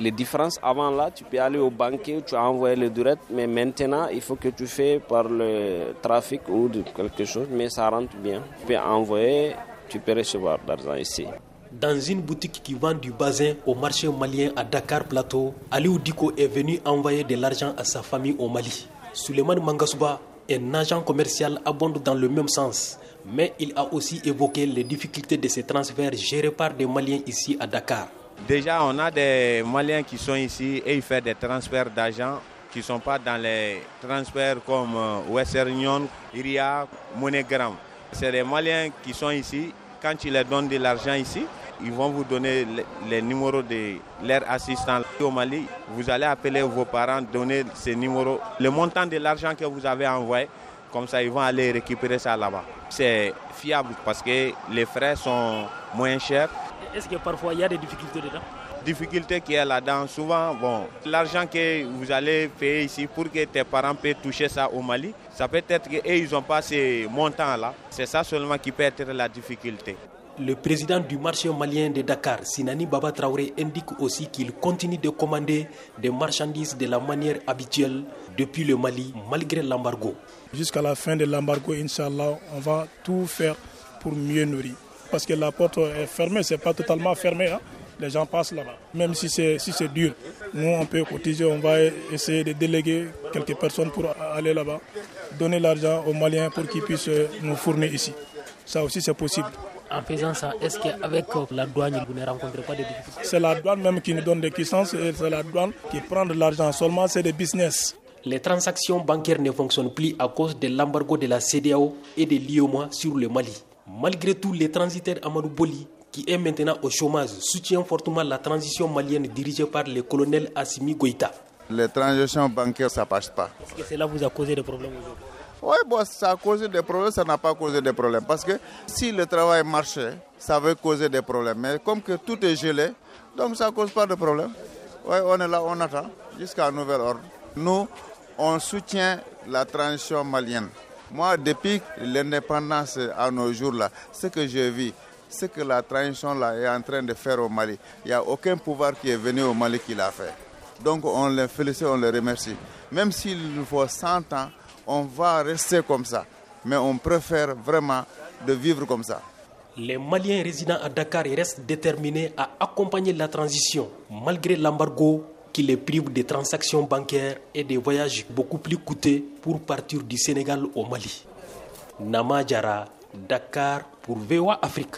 Les différences avant là, tu peux aller au banquier, tu as envoyé le direct, mais maintenant il faut que tu fais par le trafic ou de quelque chose, mais ça rentre bien. Tu peux envoyer, tu peux recevoir l'argent ici. Dans une boutique qui vend du bazin au marché malien à Dakar Plateau, Aliou Diko est venu envoyer de l'argent à sa famille au Mali. Suleiman Mangasouba, un agent commercial, abonde dans le même sens, mais il a aussi évoqué les difficultés de ces transferts gérés par des Maliens ici à Dakar. Déjà, on a des Maliens qui sont ici et ils font des transferts d'argent qui ne sont pas dans les transferts comme euh, Western Union, Iria, MoneyGram. C'est des Maliens qui sont ici. Quand tu leur donnes de l'argent ici, ils vont vous donner les, numéros de leurs assistants au Mali. Vous allez appeler vos parents, donner ces numéros, le montant de l'argent que vous avez envoyé. Comme ça, ils vont aller récupérer ça là-bas. C'est fiable parce que les frais sont moins chers est-ce que parfois il y a des difficultés dedans? Difficulté qu'il y a là-dedans, souvent, bon, l'argent que vous allez payer ici pour que tes parents puissent toucher ça au Mali, ça peut être qu'ils n'ont pas ces montants-là. C'est ça seulement qui peut être la difficulté. Le président du marché malien de Dakar, Sinani Baba Traoré, indique aussi qu'il continue de commander des marchandises de la manière habituelle depuis le Mali, malgré l'embargo. Jusqu'à la fin de l'embargo, Inch'Allah, on va tout faire pour mieux nourrir parce que la porte est fermée, c'est pas totalement fermé. Hein. Les gens passent là-bas. Même si c'est si dur, nous on peut cotiser, on va essayer de déléguer quelques personnes pour aller là-bas, donner l'argent aux Maliens pour qu'ils puissent nous fournir ici. Ça aussi c'est possible. En faisant ça, est-ce qu'avec la douane, vous ne rencontrez pas de difficultés C'est la douane même qui nous donne des puissances et c'est la douane qui prend de l'argent. Seulement, c'est des business. Les transactions bancaires ne fonctionnent plus à cause de l'embargo de la CDAO et de l'IOMA sur le Mali. Malgré tout, le transitaire Amadou Boli, qui est maintenant au chômage, soutient fortement la transition malienne dirigée par le colonel Assimi Goïta. Les transactions bancaires, ça passe pas. Est-ce que cela vous a causé des problèmes aujourd'hui? Oui, bon, ça a causé des problèmes, ça n'a pas causé des problèmes. Parce que si le travail marchait, ça va causer des problèmes. Mais comme que tout est gelé, donc ça ne cause pas de problème. Oui, on est là, on attend jusqu'à nouvel ordre. Nous, on soutient la transition malienne. Moi, depuis l'indépendance à nos jours-là, ce que j'ai vu, ce que la transition là est en train de faire au Mali, il n'y a aucun pouvoir qui est venu au Mali qui l'a fait. Donc on les félicite, on les remercie. Même s'il nous faut 100 ans, on va rester comme ça. Mais on préfère vraiment de vivre comme ça. Les Maliens résidant à Dakar restent déterminés à accompagner la transition malgré l'embargo qui les prive des transactions bancaires et des voyages beaucoup plus coûteux pour partir du Sénégal au Mali. Nama Dakar pour VOA Afrique.